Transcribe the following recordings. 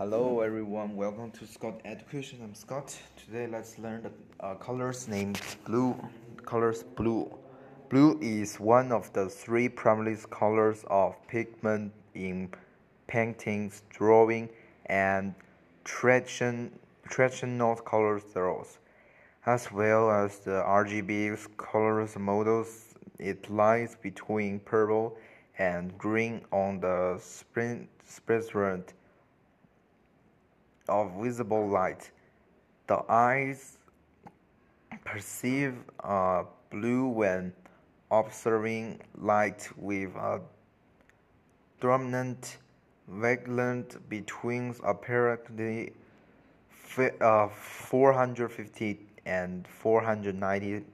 Hello everyone, welcome to Scott Education. I'm Scott. Today let's learn the uh, colors named blue. Colors blue. Blue is one of the three primary colors of pigment in paintings, drawing, and tradition, traditional color throws, as well as the RGB colors models. It lies between purple and green on the spectrum of visible light. The eyes perceive uh, blue when observing light with a dominant wavelength between apparently uh, 450 and 490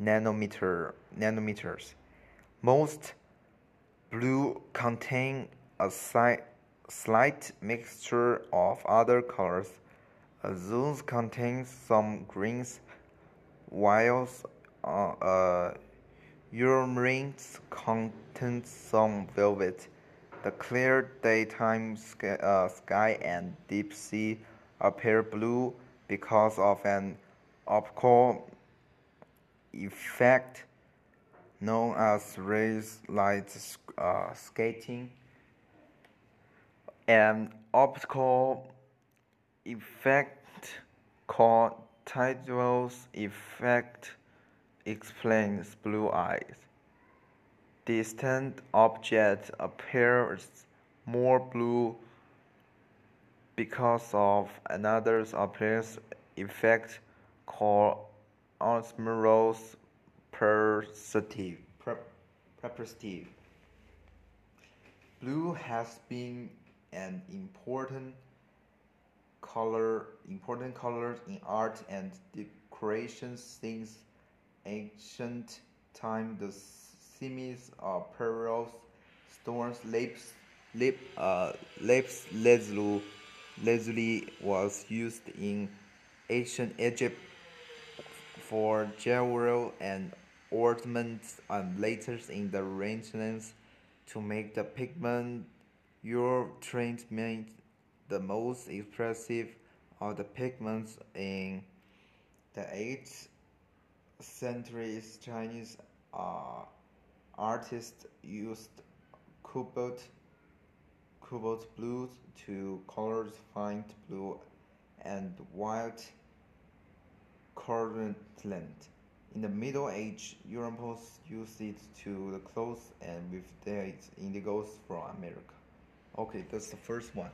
nanometer nanometers. Most blue contain a slight slight mixture of other colors. Azules contains some greens, whilst uh, uh, contains some velvet. The clear daytime sky, uh, sky and deep sea appear blue because of an optical effect known as Rayleigh uh, scattering. An optical effect called Tyndall's effect explains blue eyes. Distant objects appear more blue because of another appearance effect called osmosis perspective. Blue has been an important color important colors in art and decorations since ancient time. The semis of pearls stones lips lip uh, lapis lazuli, lazuli was used in ancient Egypt for jewelry and ornaments and later in the Renaissance to make the pigment your treatment the most expressive of the pigments in the 8th century Chinese uh, artists used cobalt, cobalt blue to color faint blue and white cornland. In the Middle Age, Europeans used it to the clothes and with their indigos from America. Okay, that's the first one.